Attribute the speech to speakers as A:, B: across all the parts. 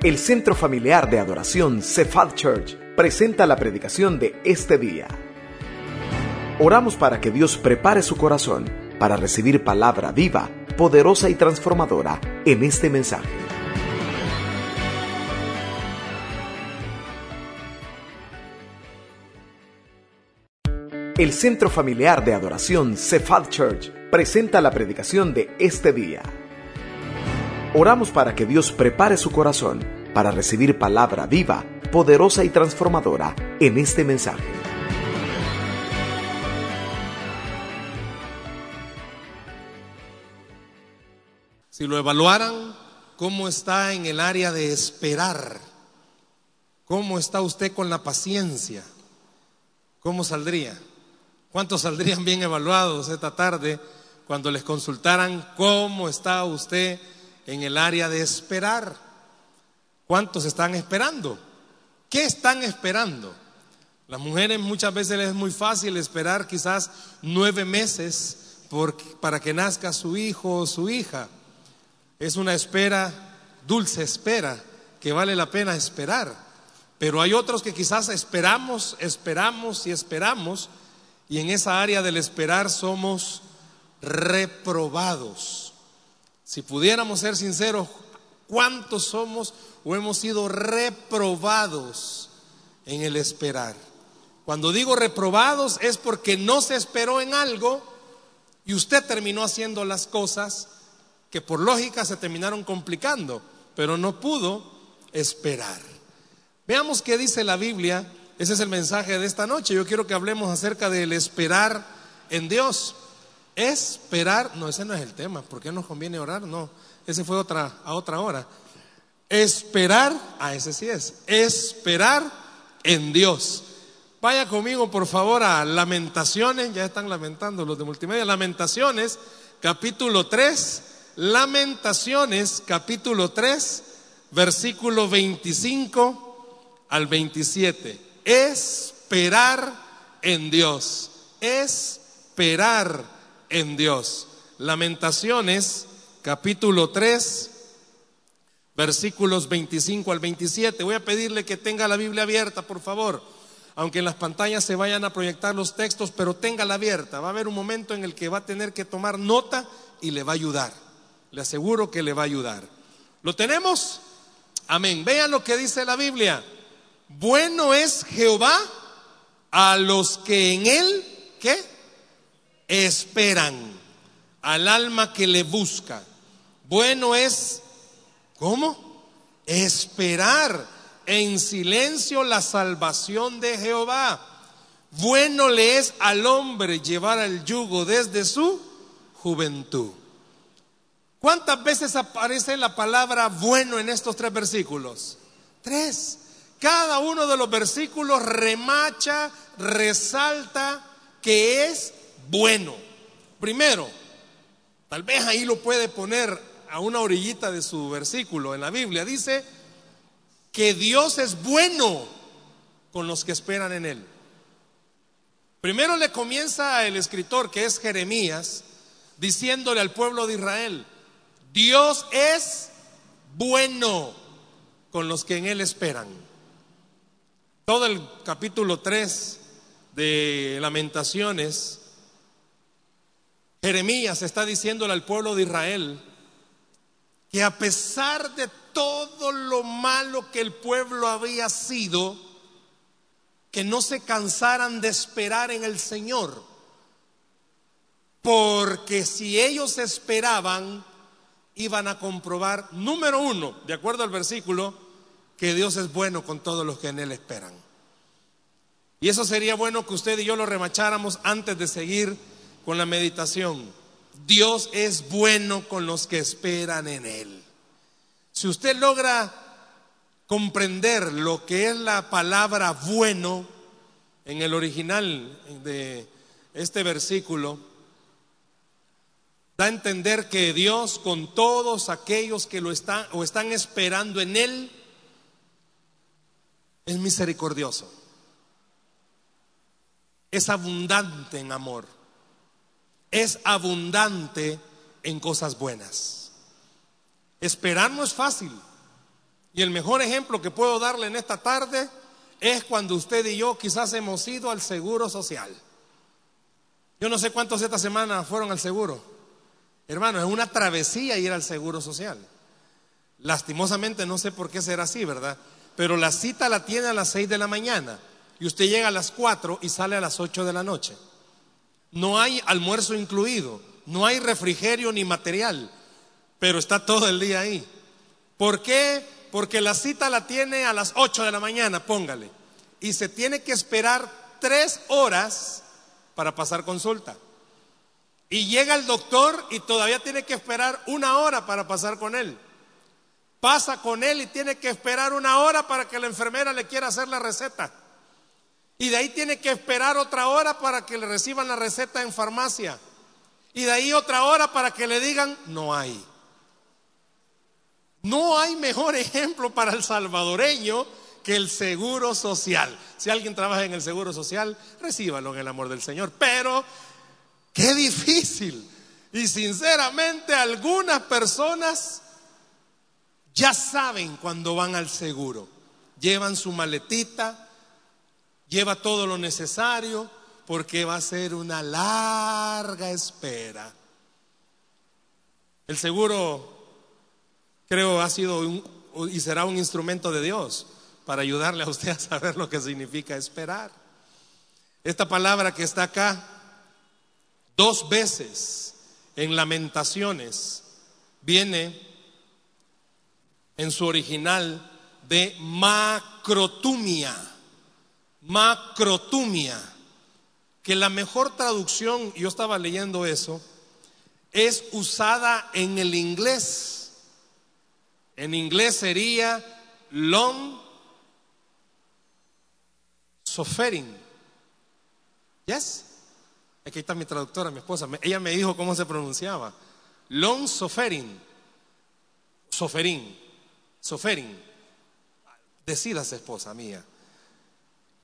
A: El Centro Familiar de Adoración Cephal Church presenta la predicación de este día. Oramos para que Dios prepare su corazón para recibir palabra viva, poderosa y transformadora en este mensaje. El Centro Familiar de Adoración Cephal Church presenta la predicación de este día. Oramos para que Dios prepare su corazón para recibir palabra viva, poderosa y transformadora en este mensaje.
B: Si lo evaluaran, ¿cómo está en el área de esperar? ¿Cómo está usted con la paciencia? ¿Cómo saldría? ¿Cuántos saldrían bien evaluados esta tarde cuando les consultaran cómo está usted en el área de esperar? ¿Cuántos están esperando? ¿Qué están esperando? Las mujeres muchas veces les es muy fácil esperar quizás nueve meses para que nazca su hijo o su hija. Es una espera, dulce espera, que vale la pena esperar. Pero hay otros que quizás esperamos, esperamos y esperamos y en esa área del esperar somos reprobados. Si pudiéramos ser sinceros, ¿cuántos somos o hemos sido reprobados en el esperar? Cuando digo reprobados es porque no se esperó en algo y usted terminó haciendo las cosas que por lógica se terminaron complicando, pero no pudo esperar. Veamos qué dice la Biblia ese es el mensaje de esta noche. Yo quiero que hablemos acerca del esperar en Dios. Esperar, no, ese no es el tema. ¿Por qué nos conviene orar? No, ese fue otra, a otra hora. Esperar, a ese sí es. Esperar en Dios. Vaya conmigo, por favor, a Lamentaciones. Ya están lamentando los de multimedia. Lamentaciones, capítulo 3. Lamentaciones, capítulo 3, versículo 25 al 27 esperar en Dios, esperar en Dios. Lamentaciones, capítulo 3, versículos 25 al 27. Voy a pedirle que tenga la Biblia abierta, por favor. Aunque en las pantallas se vayan a proyectar los textos, pero téngala abierta. Va a haber un momento en el que va a tener que tomar nota y le va a ayudar. Le aseguro que le va a ayudar. ¿Lo tenemos? Amén. Vean lo que dice la Biblia. Bueno es Jehová a los que en él, ¿qué? Esperan, al alma que le busca. Bueno es, ¿cómo? Esperar en silencio la salvación de Jehová. Bueno le es al hombre llevar el yugo desde su juventud. ¿Cuántas veces aparece la palabra bueno en estos tres versículos? Tres. Cada uno de los versículos remacha, resalta que es bueno. Primero, tal vez ahí lo puede poner a una orillita de su versículo en la Biblia. Dice que Dios es bueno con los que esperan en Él. Primero le comienza el escritor, que es Jeremías, diciéndole al pueblo de Israel, Dios es bueno con los que en Él esperan. Todo el capítulo 3 de Lamentaciones, Jeremías está diciéndole al pueblo de Israel que a pesar de todo lo malo que el pueblo había sido, que no se cansaran de esperar en el Señor. Porque si ellos esperaban, iban a comprobar, número uno, de acuerdo al versículo, que Dios es bueno con todos los que en Él esperan. Y eso sería bueno que usted y yo lo remacháramos antes de seguir con la meditación. Dios es bueno con los que esperan en Él. Si usted logra comprender lo que es la palabra bueno en el original de este versículo, da a entender que Dios con todos aquellos que lo están o están esperando en Él, es misericordioso, es abundante en amor, es abundante en cosas buenas. Esperar no es fácil. Y el mejor ejemplo que puedo darle en esta tarde es cuando usted y yo quizás hemos ido al seguro social. Yo no sé cuántos esta semana fueron al seguro. Hermano, es una travesía ir al seguro social. Lastimosamente no sé por qué será así, ¿verdad? Pero la cita la tiene a las 6 de la mañana y usted llega a las 4 y sale a las 8 de la noche. No hay almuerzo incluido, no hay refrigerio ni material, pero está todo el día ahí. ¿Por qué? Porque la cita la tiene a las 8 de la mañana, póngale. Y se tiene que esperar tres horas para pasar consulta. Y llega el doctor y todavía tiene que esperar una hora para pasar con él. Pasa con él y tiene que esperar una hora para que la enfermera le quiera hacer la receta. Y de ahí tiene que esperar otra hora para que le reciban la receta en farmacia. Y de ahí otra hora para que le digan, no hay. No hay mejor ejemplo para el salvadoreño que el seguro social. Si alguien trabaja en el seguro social, recíbalo en el amor del Señor. Pero, qué difícil. Y sinceramente algunas personas ya saben cuando van al seguro. Llevan su maletita, lleva todo lo necesario, porque va a ser una larga espera. El seguro creo ha sido y será un instrumento de Dios para ayudarle a usted a saber lo que significa esperar. Esta palabra que está acá, dos veces en lamentaciones, viene en su original de macrotumia, macrotumia, que la mejor traducción, yo estaba leyendo eso, es usada en el inglés en inglés sería long suffering. Yes? Aquí está mi traductora, mi esposa. Ella me dijo cómo se pronunciaba. Long suffering. Suffering. Suffering. Decidas, esposa mía.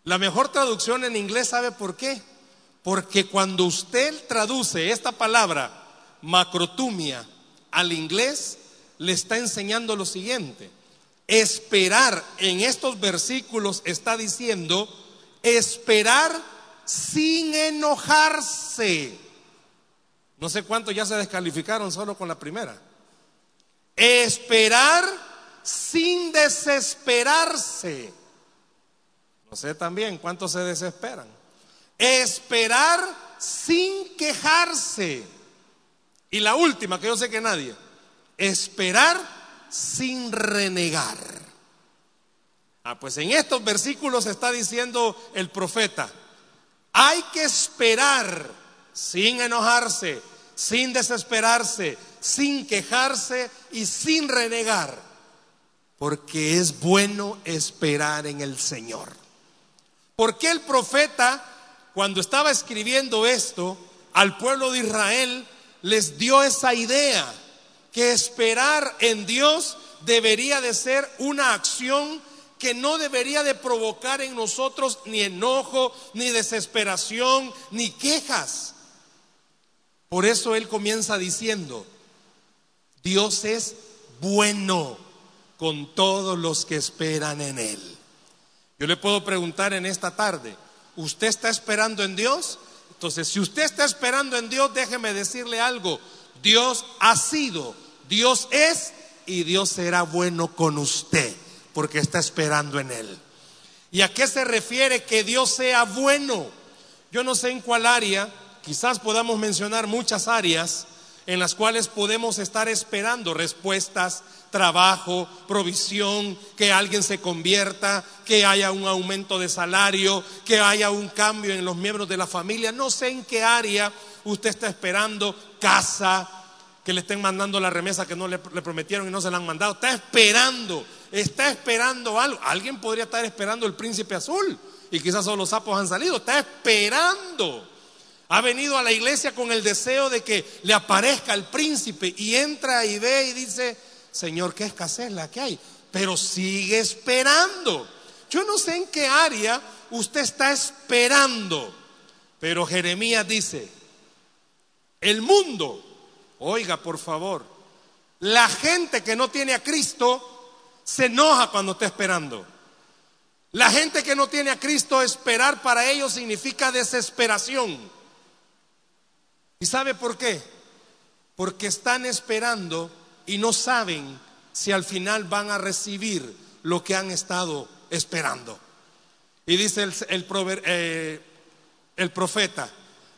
B: La mejor traducción en inglés, ¿sabe por qué? Porque cuando usted traduce esta palabra, macrotumia, al inglés, le está enseñando lo siguiente. Esperar en estos versículos está diciendo esperar sin enojarse. No sé cuántos ya se descalificaron solo con la primera. Esperar sin desesperarse. Sé también cuántos se desesperan. Esperar sin quejarse. Y la última, que yo sé que nadie esperar sin renegar. Ah, pues en estos versículos está diciendo el profeta, hay que esperar sin enojarse, sin desesperarse, sin quejarse y sin renegar, porque es bueno esperar en el Señor. Porque el profeta, cuando estaba escribiendo esto al pueblo de Israel, les dio esa idea que esperar en Dios debería de ser una acción que no debería de provocar en nosotros ni enojo, ni desesperación, ni quejas. Por eso Él comienza diciendo, Dios es bueno con todos los que esperan en Él. Yo le puedo preguntar en esta tarde, ¿usted está esperando en Dios? Entonces, si usted está esperando en Dios, déjeme decirle algo, Dios ha sido Dios es y Dios será bueno con usted porque está esperando en Él. ¿Y a qué se refiere que Dios sea bueno? Yo no sé en cuál área, quizás podamos mencionar muchas áreas en las cuales podemos estar esperando respuestas, trabajo, provisión, que alguien se convierta, que haya un aumento de salario, que haya un cambio en los miembros de la familia. No sé en qué área usted está esperando, casa, que le estén mandando la remesa que no le, prometieron y no se la han mandado. Está esperando, está esperando algo. Alguien podría estar esperando el príncipe azul y quizás solo los sapos han salido. Está esperando. Ha venido a la iglesia con el deseo de que le aparezca el príncipe y entra y ve y dice, Señor, qué escasez la que hay. Pero sigue esperando. Yo no sé en qué área usted está esperando. Pero Jeremías dice, el mundo Oiga, por favor, la gente que no tiene a Cristo se enoja cuando está esperando. La gente que no tiene a Cristo, esperar para ellos significa desesperación. ¿Y sabe por qué? Porque están esperando y no saben si al final van a recibir lo que han estado esperando. Y dice el, eh, el, profeta,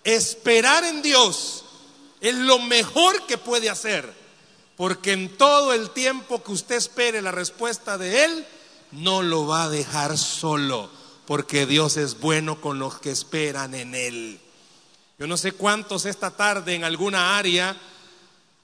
B: esperar en Dios es lo mejor que puede hacer, porque en todo el tiempo que usted espere la respuesta de Él, no lo va a dejar solo, porque Dios es bueno con los que esperan en Él. Yo no sé cuántos esta tarde en alguna área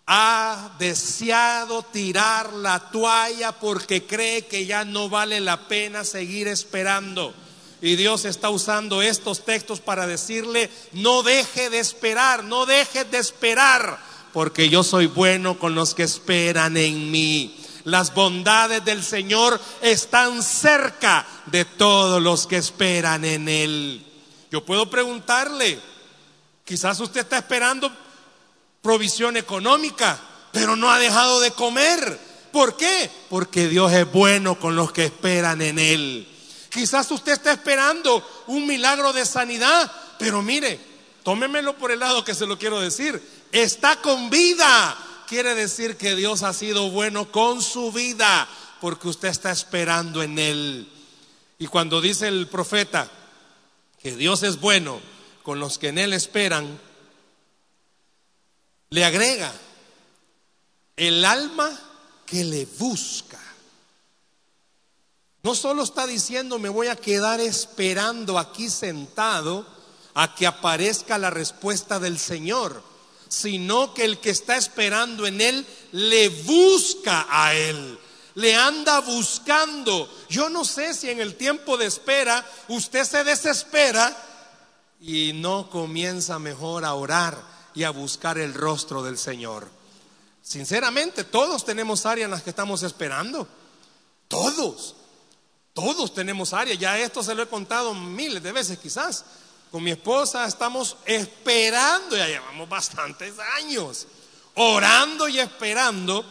B: ha deseado tirar la toalla porque cree que ya no vale la pena seguir esperando. Y Dios está usando estos textos para decirle, no deje de esperar, no deje de esperar, porque yo soy bueno con los que esperan en mí. Las bondades del Señor están cerca de todos los que esperan en Él. Yo puedo preguntarle, quizás usted está esperando provisión económica, pero no ha dejado de comer. ¿Por qué? Porque Dios es bueno con los que esperan en Él. Quizás usted está esperando un milagro de sanidad, pero mire, tómemelo por el lado que se lo quiero decir. Está con vida. Quiere decir que Dios ha sido bueno con su vida, porque usted está esperando en Él. Y cuando dice el profeta que Dios es bueno con los que en Él esperan, le agrega el alma que le busca. No solo está diciendo me voy a quedar esperando aquí sentado a que aparezca la respuesta del Señor, sino que el que está esperando en Él le busca a Él, le anda buscando. Yo no sé si en el tiempo de espera usted se desespera y no comienza mejor a orar y a buscar el rostro del Señor. Sinceramente, todos tenemos áreas en las que estamos esperando. Todos. Todos tenemos áreas. Ya esto se lo he contado miles de veces quizás. Con mi esposa estamos esperando, ya llevamos bastantes años, orando y esperando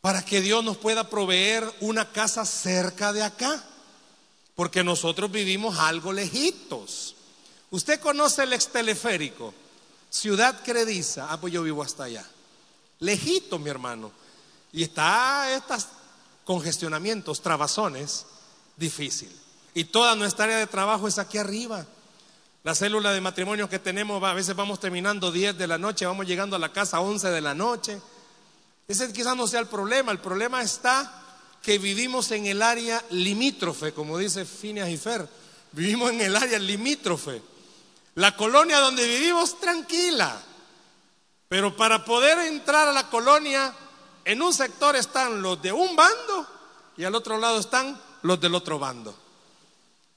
B: para que Dios nos pueda proveer una casa cerca de acá. Porque nosotros vivimos algo lejitos. Usted conoce el exteleférico. Ciudad Crediza, ah, pues yo vivo hasta allá. Lejito, mi hermano. Y está estos congestionamientos, trabazones, difícil. Y toda nuestra área de trabajo es aquí arriba. La célula de matrimonio que tenemos, a veces vamos terminando 10 de la noche, vamos llegando a la casa a 11 de la noche. Ese quizás no sea el problema. El problema está que vivimos en el área limítrofe, como dice Phineas y Fer. Vivimos en el área limítrofe. La colonia donde vivimos tranquila. Pero para poder entrar a la colonia, en un sector están los de un bando y al otro lado están los del otro bando.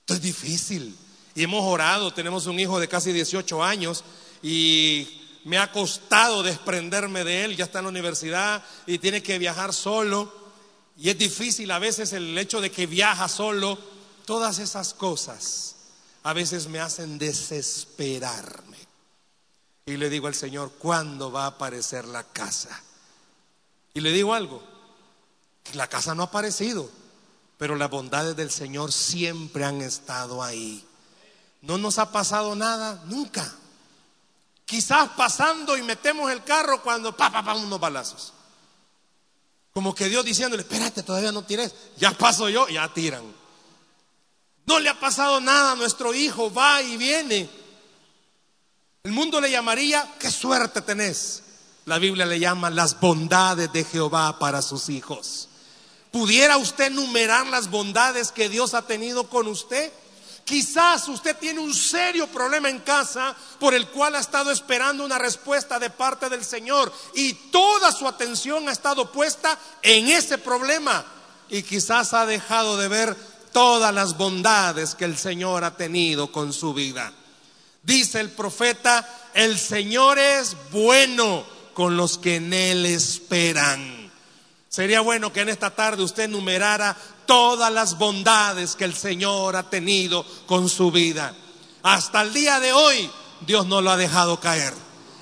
B: Esto es difícil. Y hemos orado, tenemos un hijo de casi 18 años y me ha costado desprenderme de él, ya está en la universidad y tiene que viajar solo. Y es difícil a veces el hecho de que viaja solo, todas esas cosas a veces me hacen desesperarme. Y le digo al Señor, ¿cuándo va a aparecer la casa? Y le digo algo, la casa no ha aparecido, pero las bondades del Señor siempre han estado ahí. No nos ha pasado nada nunca. Quizás pasando y metemos el carro cuando pa, pa, pa, unos balazos. Como que Dios diciéndole, espérate, todavía no tires. Ya paso yo, ya tiran. No le ha pasado nada a nuestro hijo, va y viene. El mundo le llamaría, qué suerte tenés. La Biblia le llama las bondades de Jehová para sus hijos. ¿Pudiera usted enumerar las bondades que Dios ha tenido con usted? Quizás usted tiene un serio problema en casa por el cual ha estado esperando una respuesta de parte del Señor y toda su atención ha estado puesta en ese problema y quizás ha dejado de ver todas las bondades que el Señor ha tenido con su vida. Dice el profeta, el Señor es bueno con los que en Él esperan. Sería bueno que en esta tarde usted enumerara todas las bondades que el Señor ha tenido con su vida. Hasta el día de hoy Dios no lo ha dejado caer.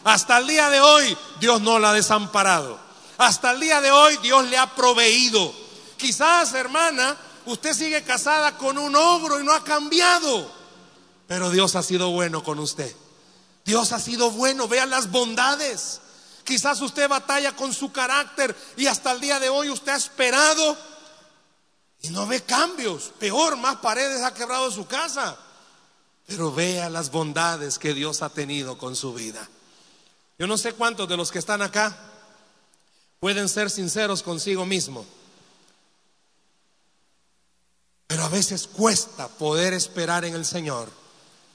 B: Hasta el día de hoy Dios no lo ha desamparado. Hasta el día de hoy Dios le ha proveído. Quizás, hermana, usted sigue casada con un ogro y no ha cambiado. Pero Dios ha sido bueno con usted. Dios ha sido bueno, vea las bondades. Quizás usted batalla con su carácter y hasta el día de hoy usted ha esperado y no ve cambios. Peor, más paredes ha quebrado su casa. Pero vea las bondades que Dios ha tenido con su vida. Yo no sé cuántos de los que están acá pueden ser sinceros consigo mismo. Pero a veces cuesta poder esperar en el Señor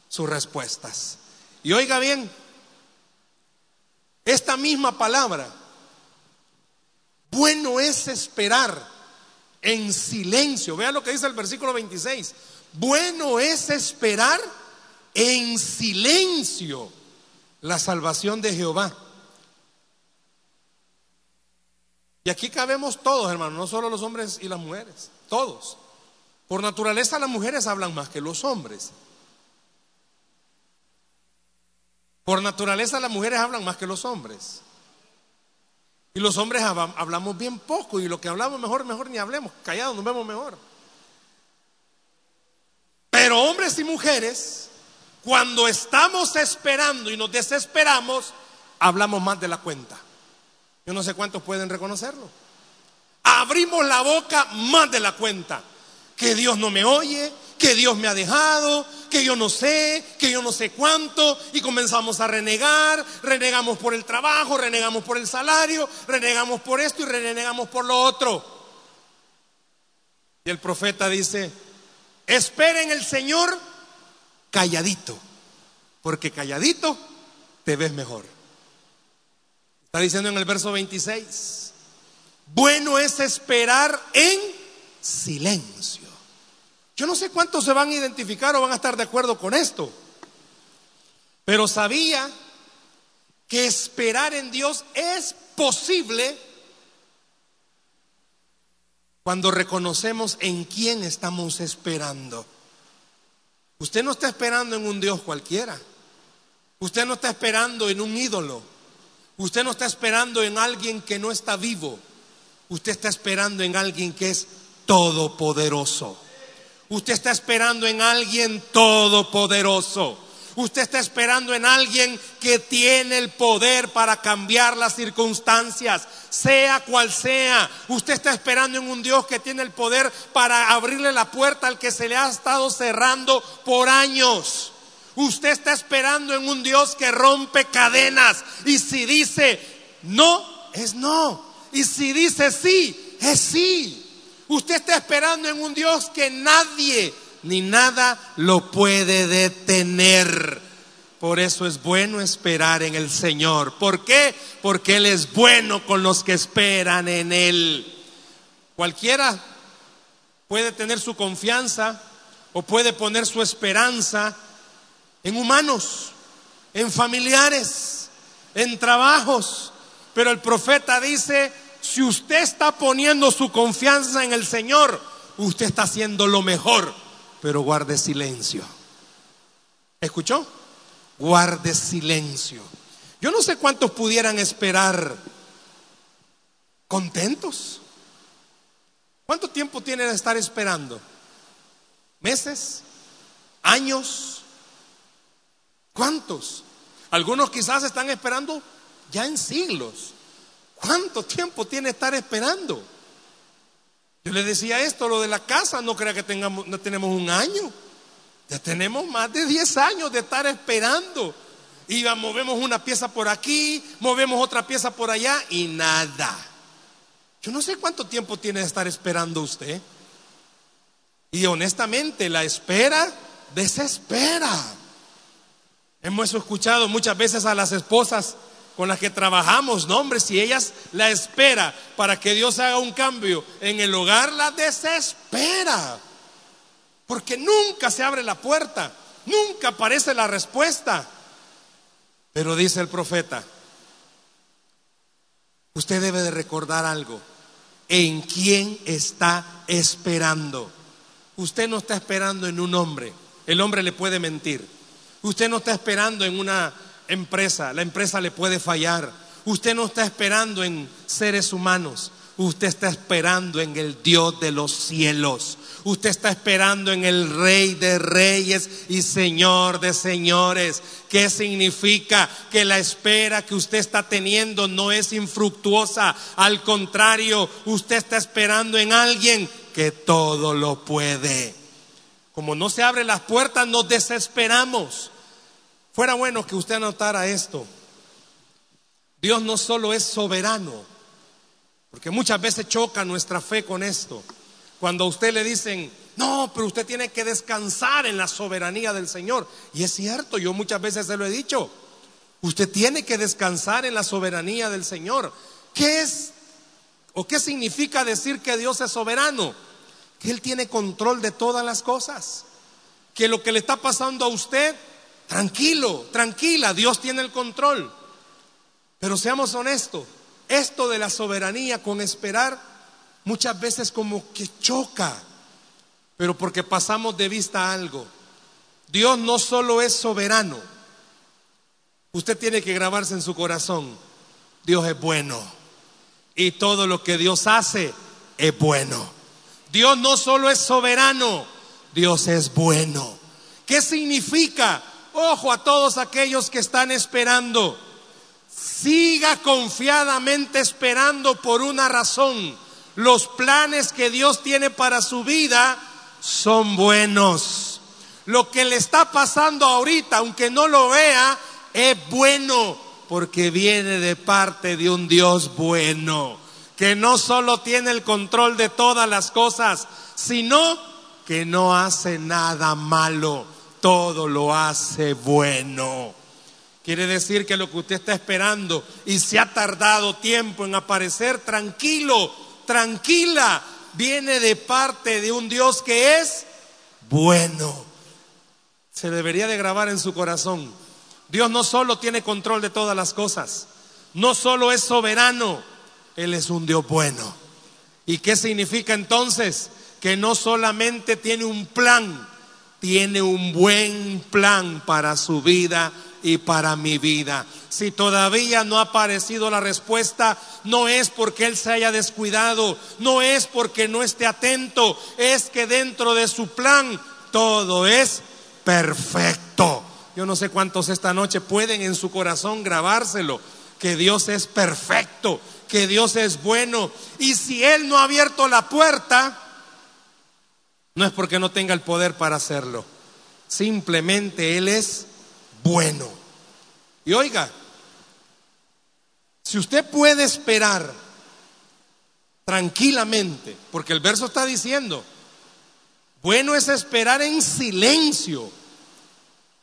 B: sus respuestas. Y oiga bien, esta misma palabra, bueno es esperar en silencio. Vea lo que dice el versículo 26. Bueno es esperar en silencio la salvación de Jehová. Y aquí cabemos todos, hermanos, no solo los hombres y las mujeres, todos. Por naturaleza las mujeres hablan más que los hombres. Por naturaleza las mujeres hablan más que los hombres. Y los hombres hablamos bien poco y lo que hablamos mejor, mejor ni hablemos, callados nos vemos mejor. Pero hombres y mujeres cuando estamos esperando y nos desesperamos, hablamos más de la cuenta. Yo no sé cuántos pueden reconocerlo. Abrimos la boca más de la cuenta. Que Dios no me oye, que Dios me ha dejado, que yo no sé, que yo no sé cuánto, y comenzamos a renegar, renegamos por el trabajo, renegamos por el salario, renegamos por esto y renegamos por lo otro. Y el profeta dice, esperen el Señor calladito, porque calladito te ves mejor. Está diciendo en el verso 26, bueno es esperar en silencio. Yo no sé cuántos se van a identificar o van a estar de acuerdo con esto, pero sabía que esperar en Dios es posible cuando reconocemos en quién estamos esperando. Usted no está esperando en un Dios cualquiera. Usted no está esperando en un ídolo. Usted no está esperando en alguien que no está vivo. Usted está esperando en alguien que es todopoderoso. Usted está esperando en alguien todopoderoso. Usted está esperando en alguien que tiene el poder para cambiar las circunstancias, sea cual sea. Usted está esperando en un Dios que tiene el poder para abrirle la puerta al que se le ha estado cerrando por años. Usted está esperando en un Dios que rompe cadenas. Y si dice no, es no. Y si dice sí, es sí. Usted está esperando en un Dios que nadie ni nada lo puede detener. Por eso es bueno esperar en el Señor. ¿Por qué? Porque Él es bueno con los que esperan en Él. Cualquiera puede tener su confianza o puede poner su esperanza en humanos, en familiares, en trabajos. Pero el profeta dice, si usted está poniendo su confianza en el Señor, usted está haciendo lo mejor pero guarde silencio. ¿Escuchó? Guarde silencio. Yo no sé cuántos pudieran esperar contentos. ¿Cuánto tiempo tienen de estar esperando? ¿Meses? ¿Años? ¿Cuántos? Algunos quizás están esperando ya en siglos. ¿Cuánto tiempo tiene estar esperando? Yo le decía esto, lo de la casa, no crea que tengamos, no tenemos un año. Ya tenemos más de 10 años de estar esperando. Y movemos una pieza por aquí, movemos otra pieza por allá y nada. Yo no sé cuánto tiempo tiene de estar esperando usted. Y honestamente, la espera desespera. Hemos escuchado muchas veces a las esposas con las que trabajamos, no hombre, si ellas la espera para que Dios haga un cambio en el hogar, la desespera. Porque nunca se abre la puerta, nunca aparece la respuesta. Pero dice el profeta, usted debe de recordar algo, en quién está esperando. Usted no está esperando en un hombre, el hombre le puede mentir. Usted no está esperando en una empresa, la empresa le puede fallar. Usted no está esperando en seres humanos. Usted está esperando en el Dios de los cielos. Usted está esperando en el Rey de Reyes y Señor de Señores. ¿Qué significa? Que la espera que usted está teniendo no es infructuosa. Al contrario, usted está esperando en alguien que todo lo puede. Como no se abren las puertas, nos desesperamos. Fuera bueno que usted anotara esto. Dios no solo es soberano, porque muchas veces choca nuestra fe con esto. Cuando a usted le dicen, no, pero usted tiene que descansar en la soberanía del Señor. Y es cierto, yo muchas veces se lo he dicho. Usted tiene que descansar en la soberanía del Señor. ¿Qué es o qué significa decir que Dios es soberano? Que Él tiene control de todas las cosas. Que lo que le está pasando a usted, tranquilo, tranquila, Dios tiene el control. Pero seamos honestos, esto de la soberanía con esperar muchas veces como que choca, pero porque pasamos de vista algo. Dios no solo es soberano, usted tiene que grabarse en su corazón, Dios es bueno y todo lo que Dios hace es bueno. Dios no solo es soberano, Dios es bueno. ¿Qué significa? Ojo a todos aquellos que están esperando. Siga confiadamente esperando por una razón. Los planes que Dios tiene para su vida son buenos. Lo que le está pasando ahorita, aunque no lo vea, es bueno porque viene de parte de un Dios bueno, que no solo tiene el control de todas las cosas, sino que no hace nada malo, todo lo hace bueno. Quiere decir que lo que usted está esperando y se ha tardado tiempo en aparecer, tranquilo, tranquila, viene de parte de un Dios que es bueno. Se debería de grabar en su corazón. Dios no solo tiene control de todas las cosas, no solo es soberano, Él es un Dios bueno. ¿Y qué significa entonces? Que no solamente tiene un plan, tiene un buen plan para su vida y para mi vida. Si todavía no ha aparecido la respuesta, no es porque Él se haya descuidado, no es porque no esté atento, es que dentro de su plan todo es perfecto. Yo no sé cuántos esta noche pueden en su corazón grabárselo, que Dios es perfecto, que Dios es bueno. Y si Él no ha abierto la puerta, no es porque no tenga el poder para hacerlo. Simplemente Él es bueno. Y oiga, si usted puede esperar tranquilamente, porque el verso está diciendo, bueno es esperar en silencio.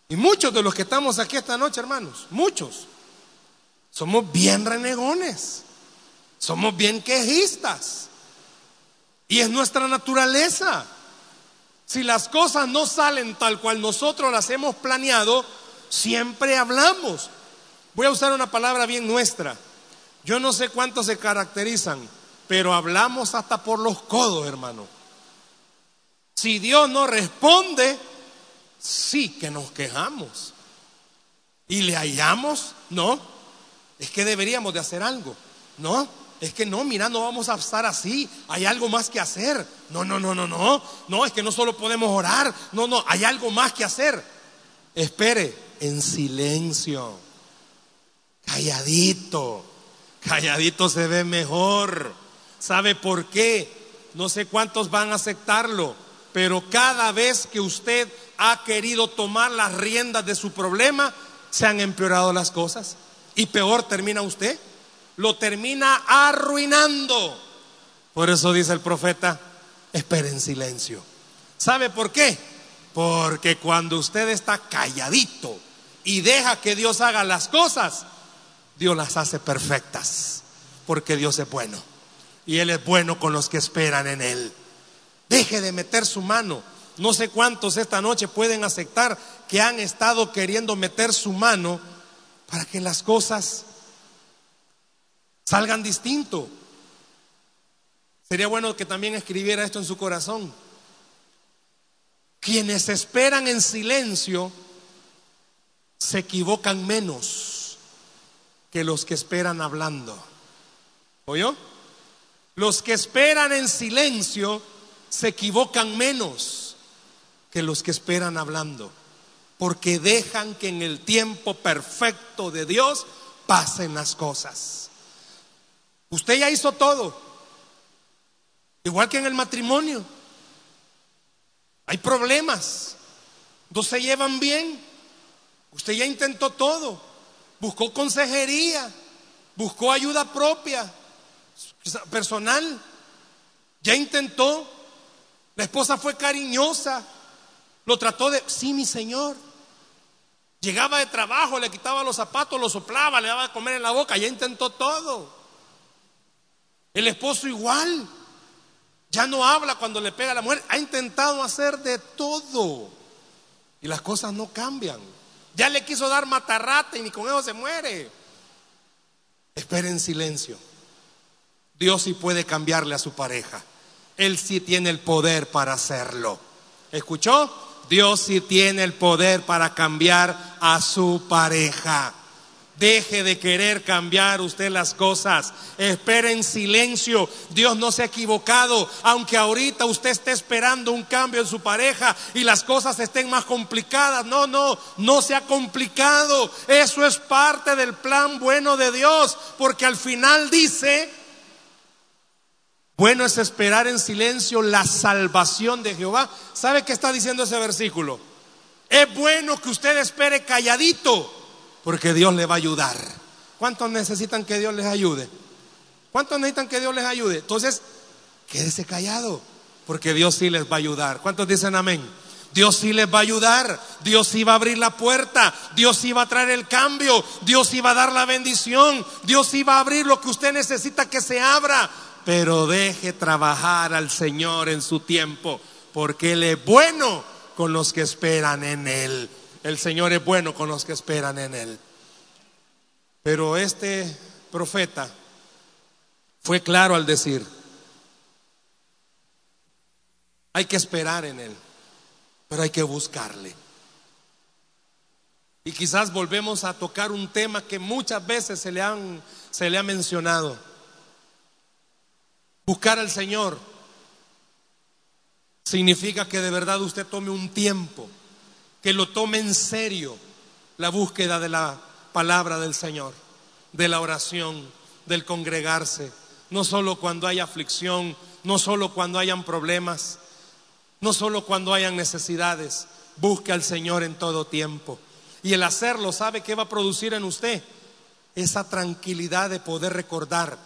B: Y muchos de los que estamos aquí esta noche, hermanos, muchos, somos bien renegones, somos bien quejistas. Y es nuestra naturaleza. Si las cosas no salen tal cual nosotros las hemos planeado, siempre hablamos. Voy a usar una palabra bien nuestra. Yo no sé cuántos se caracterizan, pero hablamos hasta por los codos, hermano. Si Dios no responde, sí que nos quejamos. Y le hallamos, no. Es que deberíamos de hacer algo. No, es que no, mira, no vamos a estar así. Hay algo más que hacer. No, no, no, no, no. No, es que no solo podemos orar. No, no, hay algo más que hacer. Espere en silencio. Calladito. Calladito se ve mejor. ¿Sabe por qué? No sé cuántos van a aceptarlo, pero cada vez que usted ha querido tomar las riendas de su problema, se han empeorado las cosas. Y peor termina usted lo termina arruinando. Por eso dice el profeta, espere en silencio. ¿Sabe por qué? Porque cuando usted está calladito y deja que Dios haga las cosas, Dios las hace perfectas. Porque Dios es bueno. Y Él es bueno con los que esperan en Él. Deje de meter su mano. No sé cuántos esta noche pueden aceptar que han estado queriendo meter su mano para que las cosas salgan distinto. Sería bueno que también escribiera esto en su corazón. Quienes esperan en silencio se equivocan menos que los que esperan hablando. ¿Oyó? Los que esperan en silencio se equivocan menos que los que esperan hablando, porque dejan que en el tiempo perfecto de Dios pasen las cosas. Usted ya hizo todo, igual que en el matrimonio. Hay problemas, no se llevan bien. Usted ya intentó todo, buscó consejería, buscó ayuda propia, personal, ya intentó, la esposa fue cariñosa, lo trató de, sí, mi señor. Llegaba de trabajo, le quitaba los zapatos, lo soplaba, le daba de comer en la boca, ya intentó todo. El esposo igual, ya no habla cuando le pega a la mujer, ha intentado hacer de todo. Y las cosas no cambian. Ya le quiso dar matarrata y ni con eso se muere. Espere en silencio. Dios sí puede cambiarle a su pareja. Él sí tiene el poder para hacerlo. ¿Escuchó? Dios sí tiene el poder para cambiar a su pareja. Deje de querer cambiar usted las cosas. Espere en silencio. Dios no se ha equivocado. Aunque ahorita usted esté esperando un cambio en su pareja y las cosas estén más complicadas. No, no, no se ha complicado. Eso es parte del plan bueno de Dios. Porque al final dice bueno es esperar en silencio la salvación de Jehová. ¿Sabe qué está diciendo ese versículo? Es bueno que usted espere calladito, porque Dios le va a ayudar. ¿Cuántos necesitan que Dios les ayude? ¿Cuántos necesitan que Dios les ayude? Entonces, quédese callado, porque Dios sí les va a ayudar. ¿Cuántos dicen amén? Dios sí les va a ayudar, Dios sí va a abrir la puerta, Dios sí va a traer el cambio, Dios sí va a dar la bendición, Dios sí va a abrir lo que usted necesita que se abra pero deje trabajar al Señor en su tiempo, porque Él es bueno con los que esperan en Él. El Señor es bueno con los que esperan en Él. Pero este profeta fue claro al decir, hay que esperar en Él, pero hay que buscarle. Y quizás volvemos a tocar un tema que muchas veces se le, han, se le ha mencionado Buscar al Señor significa que de verdad usted tome un tiempo, que lo tome en serio la búsqueda de la palabra del Señor, de la oración, del congregarse, no solo cuando hay aflicción, no solo cuando hayan problemas, no solo cuando hayan necesidades, busque al Señor en todo tiempo. Y el hacerlo, ¿sabe qué va a producir en usted? Esa tranquilidad de poder recordar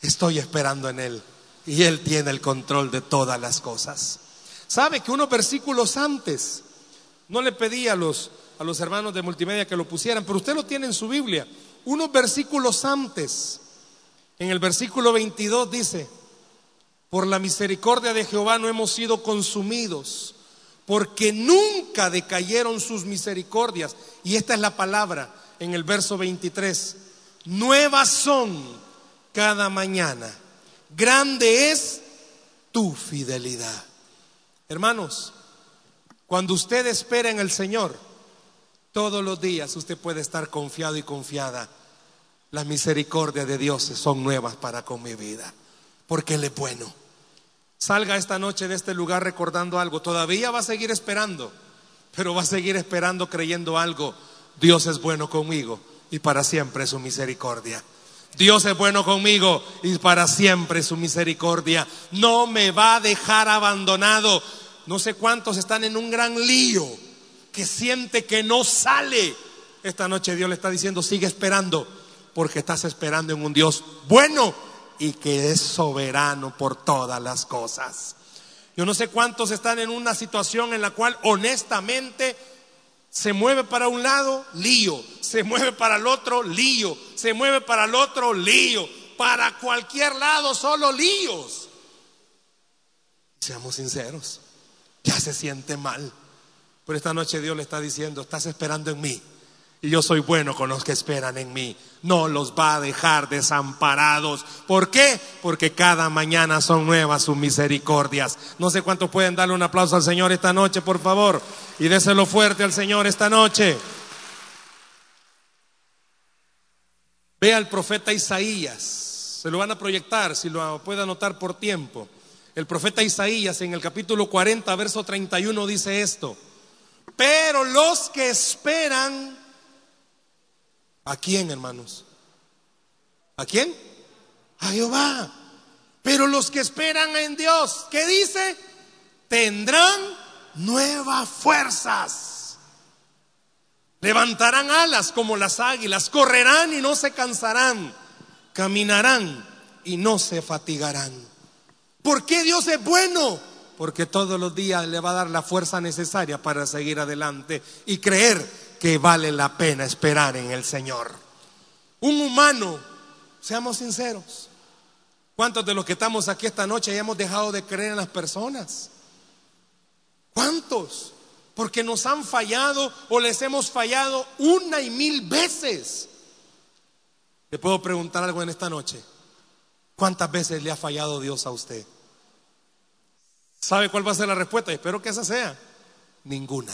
B: Estoy esperando en Él y Él tiene el control de todas las cosas. ¿Sabe que unos versículos antes, no le pedí a los, a los hermanos de multimedia que lo pusieran, pero usted lo tiene en su Biblia, unos versículos antes, en el versículo 22 dice, por la misericordia de Jehová no hemos sido consumidos, porque nunca decayeron sus misericordias. Y esta es la palabra en el verso 23. Nuevas son cada mañana. Grande es tu fidelidad. Hermanos, cuando usted espera en el Señor, todos los días usted puede estar confiado y confiada. Las misericordias de Dios son nuevas para con mi vida, porque Él es bueno. Salga esta noche de este lugar recordando algo. Todavía va a seguir esperando, pero va a seguir esperando creyendo algo. Dios es bueno conmigo y para siempre su misericordia. Dios es bueno conmigo y para siempre su misericordia. No me va a dejar abandonado. No sé cuántos están en un gran lío que siente que no sale. Esta noche Dios le está diciendo, sigue esperando, porque estás esperando en un Dios bueno y que es soberano por todas las cosas. Yo no sé cuántos están en una situación en la cual honestamente se mueve para un lado, lío. Se mueve para el otro, lío. Se mueve para el otro, lío. Para cualquier lado, solo líos. Seamos sinceros, ya se siente mal. Pero esta noche Dios le está diciendo, estás esperando en mí. Y yo soy bueno con los que esperan en mí. No los va a dejar desamparados. ¿Por qué? Porque cada mañana son nuevas sus misericordias. No sé cuántos pueden darle un aplauso al Señor esta noche, por favor. Y déselo fuerte al Señor esta noche. Ve al profeta Isaías. Se lo van a proyectar, si lo puede anotar por tiempo. El profeta Isaías en el capítulo 40, verso 31 dice esto. Pero los que esperan, ¿a quién, hermanos? ¿A quién? A Jehová. Pero los que esperan en Dios, ¿qué dice? Tendrán nuevas fuerzas. Levantarán alas como las águilas, correrán y no se cansarán, caminarán y no se fatigarán. ¿Por qué Dios es bueno? Porque todos los días le va a dar la fuerza necesaria para seguir adelante y creer que vale la pena esperar en el Señor. Un humano, seamos sinceros, ¿cuántos de los que estamos aquí esta noche ya hemos dejado de creer en las personas? ¿Cuántos? Porque nos han fallado o les hemos fallado una y mil veces. Le puedo preguntar algo en esta noche. ¿Cuántas veces le ha fallado Dios a usted? ¿Sabe cuál va a ser la respuesta? Espero que esa sea. Ninguna.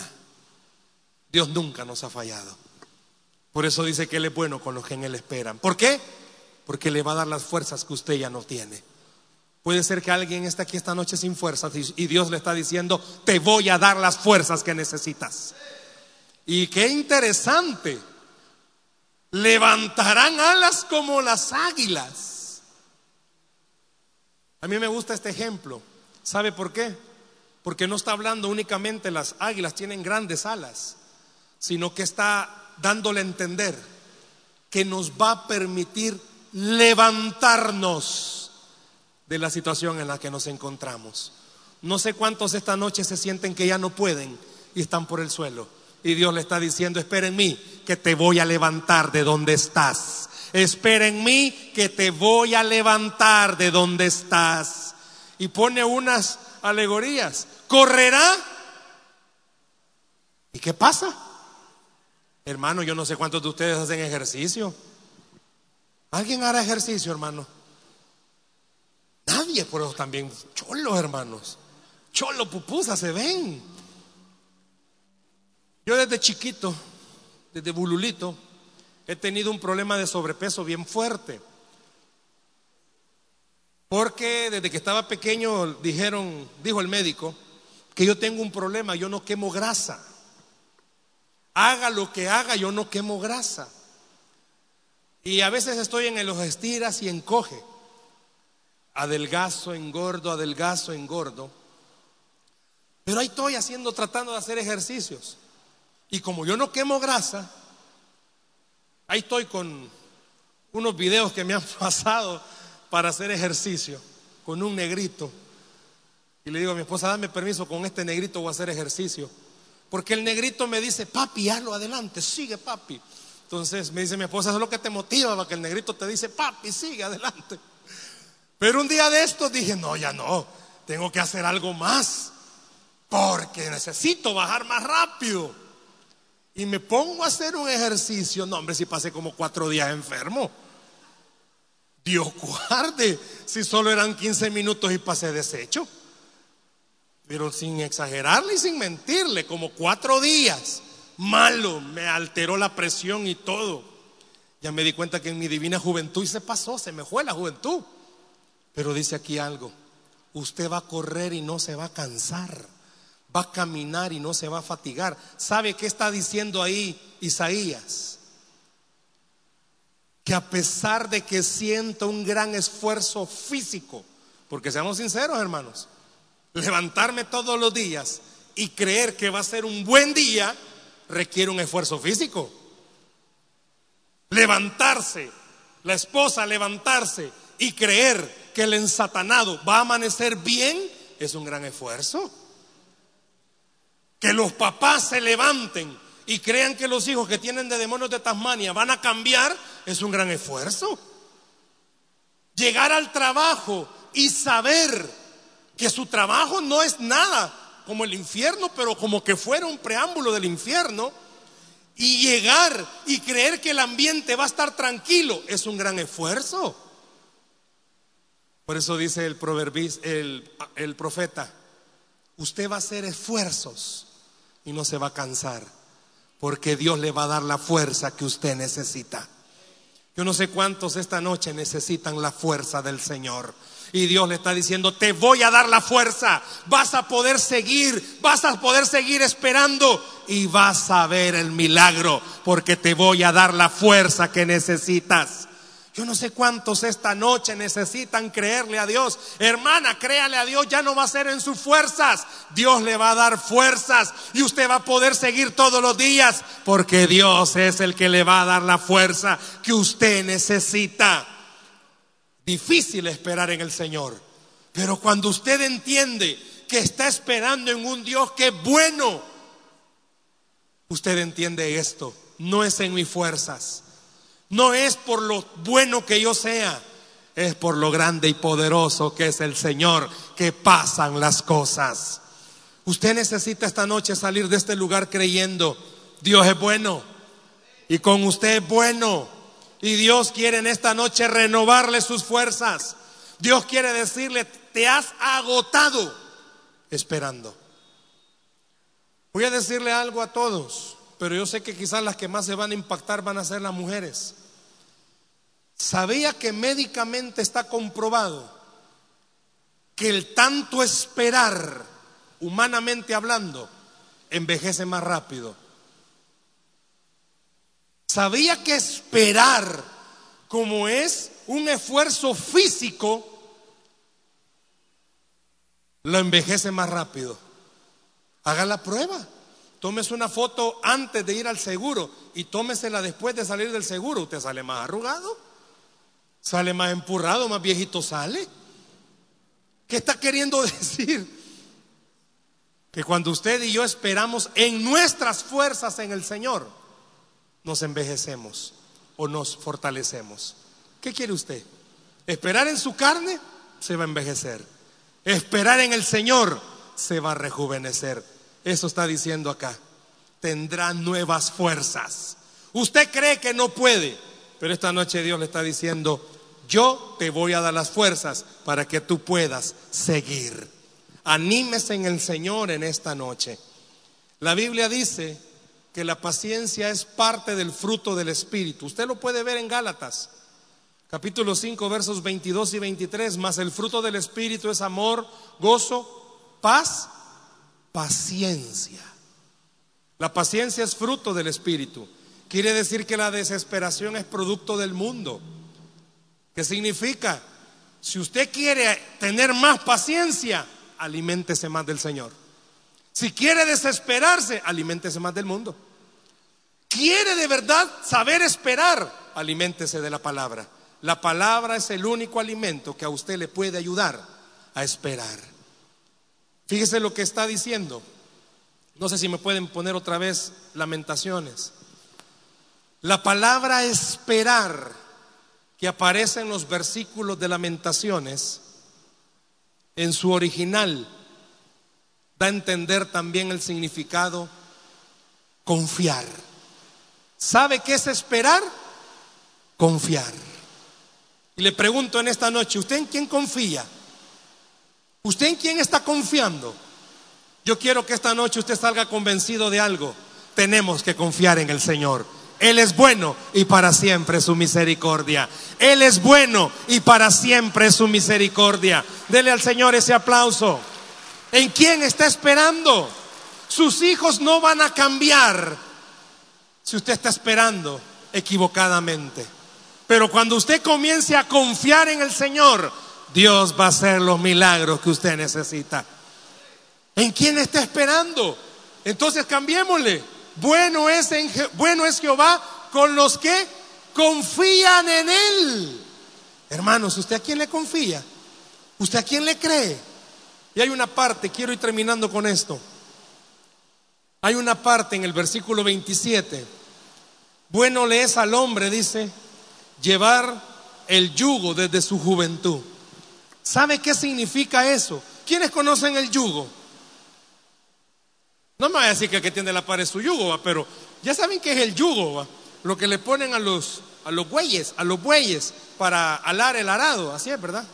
B: Dios nunca nos ha fallado. Por eso dice que Él es bueno con los que en Él esperan. ¿Por qué? Porque le va a dar las fuerzas que usted ya no tiene. Puede ser que alguien esté aquí esta noche sin fuerzas y Dios le está diciendo, te voy a dar las fuerzas que necesitas. Y qué interesante, levantarán alas como las águilas. A mí me gusta este ejemplo. ¿Sabe por qué? Porque no está hablando únicamente las águilas tienen grandes alas, sino que está dándole a entender que nos va a permitir levantarnos de la situación en la que nos encontramos. No sé cuántos esta noche se sienten que ya no pueden y están por el suelo. Y Dios le está diciendo, espera en mí, que te voy a levantar de donde estás. Espera en mí, que te voy a levantar de donde estás. Y pone unas alegorías. Correrá. ¿Y qué pasa? Hermano, yo no sé cuántos de ustedes hacen ejercicio. ¿Alguien hará ejercicio, hermano? Nadie, por eso también cholos, hermanos. Cholo, pupusa, se ven. Yo desde chiquito, desde bululito, he tenido un problema de sobrepeso bien fuerte. Porque desde que estaba pequeño dijeron, dijo el médico, que yo tengo un problema, yo no quemo grasa. Haga lo que haga, yo no quemo grasa. Y a veces estoy en los estiras y encoge adelgazo, engordo, adelgazo, engordo. Pero ahí estoy haciendo, tratando de hacer ejercicios. Y como yo no quemo grasa, ahí estoy con unos videos que me han pasado para hacer ejercicio, con un negrito. Y le digo a mi esposa, dame permiso, con este negrito voy a hacer ejercicio. Porque el negrito me dice, papi, hazlo adelante, sigue papi. Entonces me dice mi esposa, eso es lo que te motiva, para que el negrito te dice, papi, sigue adelante. Pero un día de estos dije, no, ya no, tengo que hacer algo más, porque necesito bajar más rápido. Y me pongo a hacer un ejercicio, no hombre, si pasé como cuatro días enfermo. Dios guarde, si solo eran 15 minutos y pasé deshecho. Pero sin exagerarle y sin mentirle, como cuatro días, malo, me alteró la presión y todo. Ya me di cuenta que en mi divina juventud y se pasó, se me fue la juventud. Pero dice aquí algo, usted va a correr y no se va a cansar, va a caminar y no se va a fatigar. ¿Sabe qué está diciendo ahí Isaías? Que a pesar de que sienta un gran esfuerzo físico, porque seamos sinceros hermanos, levantarme todos los días y creer que va a ser un buen día requiere un esfuerzo físico. Levantarse, la esposa levantarse y creer que el ensatanado va a amanecer bien es un gran esfuerzo. Que los papás se levanten y crean que los hijos que tienen de demonios de Tasmania van a cambiar es un gran esfuerzo. Llegar al trabajo y saber que su trabajo no es nada como el infierno, pero como que fuera un preámbulo del infierno, y llegar y creer que el ambiente va a estar tranquilo es un gran esfuerzo. Por eso dice el, proverbis, el, el profeta, usted va a hacer esfuerzos y no se va a cansar, porque Dios le va a dar la fuerza que usted necesita. Yo no sé cuántos esta noche necesitan la fuerza del Señor. Y Dios le está diciendo, te voy a dar la fuerza, vas a poder seguir, vas a poder seguir esperando y vas a ver el milagro, porque te voy a dar la fuerza que necesitas. Yo no sé cuántos esta noche necesitan creerle a Dios. Hermana, créale a Dios, ya no va a ser en sus fuerzas. Dios le va a dar fuerzas y usted va a poder seguir todos los días porque Dios es el que le va a dar la fuerza que usted necesita. Difícil esperar en el Señor, pero cuando usted entiende que está esperando en un Dios que es bueno, usted entiende esto. No es en mis fuerzas no es por lo bueno que yo sea, es por lo grande y poderoso que es el Señor que pasan las cosas. Usted necesita esta noche salir de este lugar creyendo, Dios es bueno y con usted es bueno. Y Dios quiere en esta noche renovarle sus fuerzas. Dios quiere decirle, te has agotado esperando. Voy a decirle algo a todos pero yo sé que quizás las que más se van a impactar van a ser las mujeres. ¿Sabía que médicamente está comprobado que el tanto esperar, humanamente hablando, envejece más rápido? ¿Sabía que esperar, como es un esfuerzo físico, lo envejece más rápido? Haga la prueba. Tómese una foto antes de ir al seguro y tómesela después de salir del seguro. Usted sale más arrugado, sale más empurrado, más viejito sale. ¿Qué está queriendo decir? Que cuando usted y yo esperamos en nuestras fuerzas en el Señor, nos envejecemos o nos fortalecemos. ¿Qué quiere usted? ¿Esperar en su carne? Se va a envejecer. Esperar en el Señor se va a rejuvenecer. Eso está diciendo acá. Tendrá nuevas fuerzas. Usted cree que no puede, pero esta noche Dios le está diciendo, yo te voy a dar las fuerzas para que tú puedas seguir. Anímese en el Señor en esta noche. La Biblia dice que la paciencia es parte del fruto del Espíritu. Usted lo puede ver en Gálatas, capítulo 5, versos 22 y 23, más el fruto del Espíritu es amor, gozo, paz paciencia. La paciencia es fruto del Espíritu. Quiere decir que la desesperación es producto del mundo. ¿Qué significa? Si usted quiere tener más paciencia, aliméntese más del Señor. Si quiere desesperarse, aliméntese más del mundo. Quiere de verdad saber esperar, aliméntese de la palabra. La palabra es el único alimento que a usted le puede ayudar a esperar. Fíjese lo que está diciendo. No sé si me pueden poner otra vez lamentaciones. La palabra esperar que aparece en los versículos de lamentaciones, en su original, da a entender también el significado confiar. ¿Sabe qué es esperar? Confiar. Y le pregunto en esta noche, ¿usted en quién confía? ¿Usted en quién está confiando? Yo quiero que esta noche usted salga convencido de algo. Tenemos que confiar en el Señor. Él es bueno y para siempre su misericordia. Él es bueno y para siempre su misericordia. Dele al Señor ese aplauso. ¿En quién está esperando? Sus hijos no van a cambiar si usted está esperando equivocadamente. Pero cuando usted comience a confiar en el Señor, Dios va a hacer los milagros que usted necesita. ¿En quién está esperando? Entonces cambiémosle. Bueno es, bueno es Jehová con los que confían en Él. Hermanos, ¿usted a quién le confía? ¿Usted a quién le cree? Y hay una parte, quiero ir terminando con esto. Hay una parte en el versículo 27. Bueno le es al hombre, dice, llevar el yugo desde su juventud. ¿Sabe qué significa eso? ¿Quiénes conocen el yugo? No me voy a decir que el que tiene la pared es su yugo, pero ya saben qué es el yugo, lo que le ponen a los, a los bueyes, a los bueyes para alar el arado, así es, ¿verdad?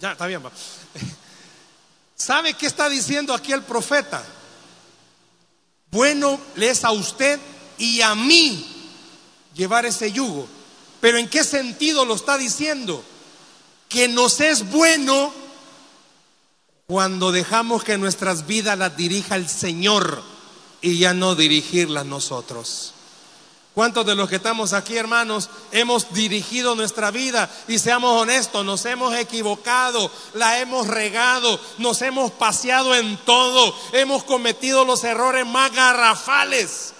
B: Ya, está bien, va. ¿Sabe qué está diciendo aquí el profeta? Bueno le es a usted y a mí llevar ese yugo. Pero ¿en qué sentido lo está diciendo? Que nos es bueno cuando dejamos que nuestras vidas las dirija el Señor y ya no dirigirlas nosotros. ¿Cuántos de los que estamos aquí, hermanos, hemos dirigido nuestra vida? Y seamos honestos, nos hemos equivocado, la hemos regado, nos hemos paseado en todo, hemos cometido los errores más garrafales.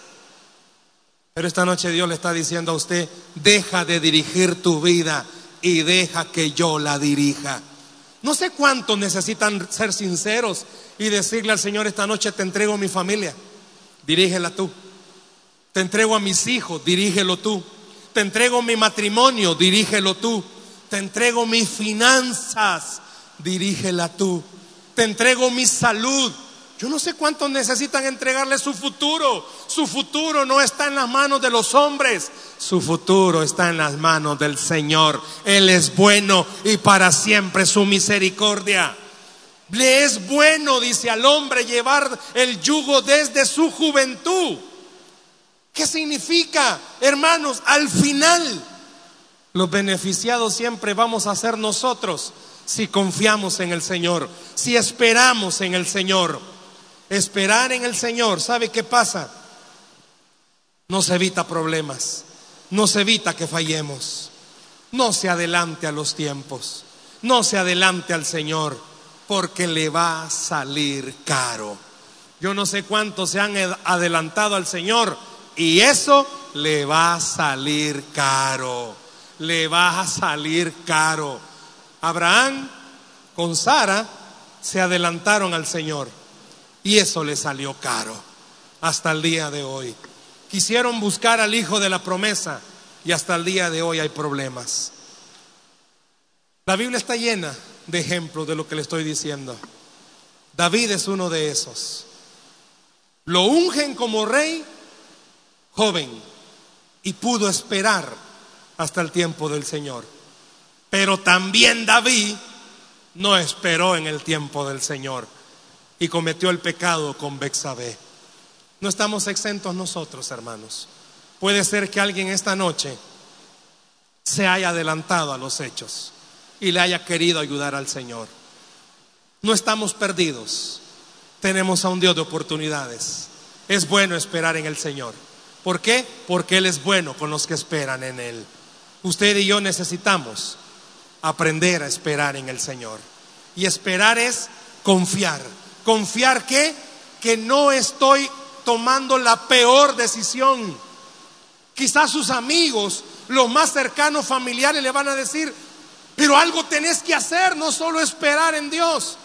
B: Pero esta noche Dios le está diciendo a usted, deja de dirigir tu vida y deja que yo la dirija. No sé cuántos necesitan ser sinceros y decirle al Señor, esta noche te entrego mi familia, dirígela tú. Te entrego a mis hijos, dirígelo tú. Te entrego mi matrimonio, dirígelo tú. Te entrego mis finanzas, dirígela tú. Te entrego mi salud. Yo no sé cuántos necesitan entregarle su futuro. Su futuro no está en las manos de los hombres. Su futuro está en las manos del Señor. Él es bueno y para siempre su misericordia. Le es bueno, dice al hombre, llevar el yugo desde su juventud. ¿Qué significa, hermanos? Al final, los beneficiados siempre vamos a ser nosotros si confiamos en el Señor, si esperamos en el Señor. Esperar en el Señor, ¿sabe qué pasa? Nos evita problemas, nos evita que fallemos. No se adelante a los tiempos, no se adelante al Señor, porque le va a salir caro. Yo no sé cuántos se han adelantado al Señor y eso le va a salir caro. Le va a salir caro. Abraham con Sara se adelantaron al Señor. Y eso le salió caro hasta el día de hoy. Quisieron buscar al hijo de la promesa y hasta el día de hoy hay problemas. La Biblia está llena de ejemplos de lo que le estoy diciendo. David es uno de esos. Lo ungen como rey joven y pudo esperar hasta el tiempo del Señor. Pero también David no esperó en el tiempo del Señor y cometió el pecado con Bexabé. No estamos exentos nosotros, hermanos. Puede ser que alguien esta noche se haya adelantado a los hechos y le haya querido ayudar al Señor. No estamos perdidos. Tenemos a un Dios de oportunidades. Es bueno esperar en el Señor. ¿Por qué? Porque Él es bueno con los que esperan en Él. Usted y yo necesitamos aprender a esperar en el Señor. Y esperar es confiar. Confiar que que no estoy tomando la peor decisión. Quizás sus amigos, los más cercanos familiares le van a decir, pero algo tenés que hacer, no solo esperar en Dios.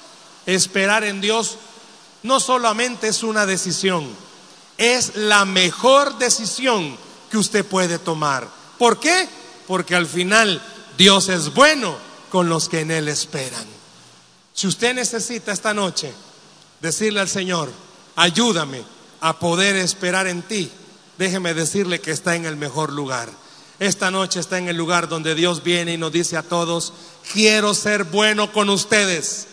B: Esperar en Dios no solamente es una decisión, es la mejor decisión que usted puede tomar. ¿Por qué? Porque al final Dios es bueno con los que en Él esperan. Si usted necesita esta noche decirle al Señor, ayúdame a poder esperar en ti, déjeme decirle que está en el mejor lugar. Esta noche está en el lugar donde Dios viene y nos dice a todos, quiero ser bueno con ustedes,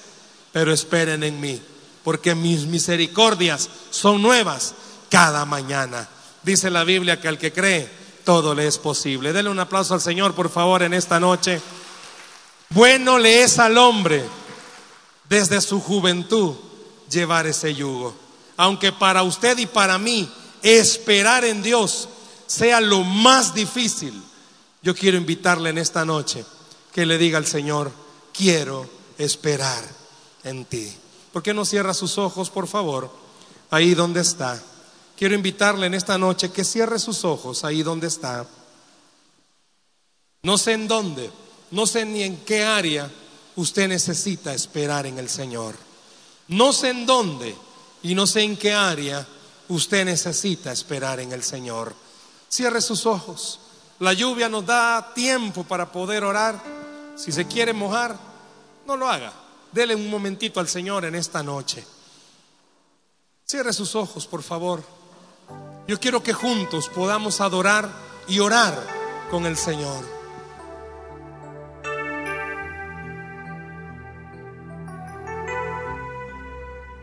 B: pero esperen en mí, porque mis misericordias son nuevas cada mañana. Dice la Biblia que al que cree, todo le es posible. Denle un aplauso al Señor, por favor, en esta noche. Bueno le es al hombre desde su juventud llevar ese yugo. Aunque para usted y para mí esperar en Dios sea lo más difícil, yo quiero invitarle en esta noche que le diga al Señor, quiero esperar en ti. ¿Por qué no cierra sus ojos, por favor? Ahí donde está. Quiero invitarle en esta noche que cierre sus ojos ahí donde está. No sé en dónde, no sé ni en qué área usted necesita esperar en el Señor. No sé en dónde y no sé en qué área usted necesita esperar en el Señor. Cierre sus ojos. La lluvia nos da tiempo para poder orar. Si se quiere mojar, no lo haga. Dele un momentito al Señor en esta noche. Cierre sus ojos, por favor. Yo quiero que juntos podamos adorar y orar con el Señor.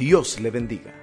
A: Dios le bendiga.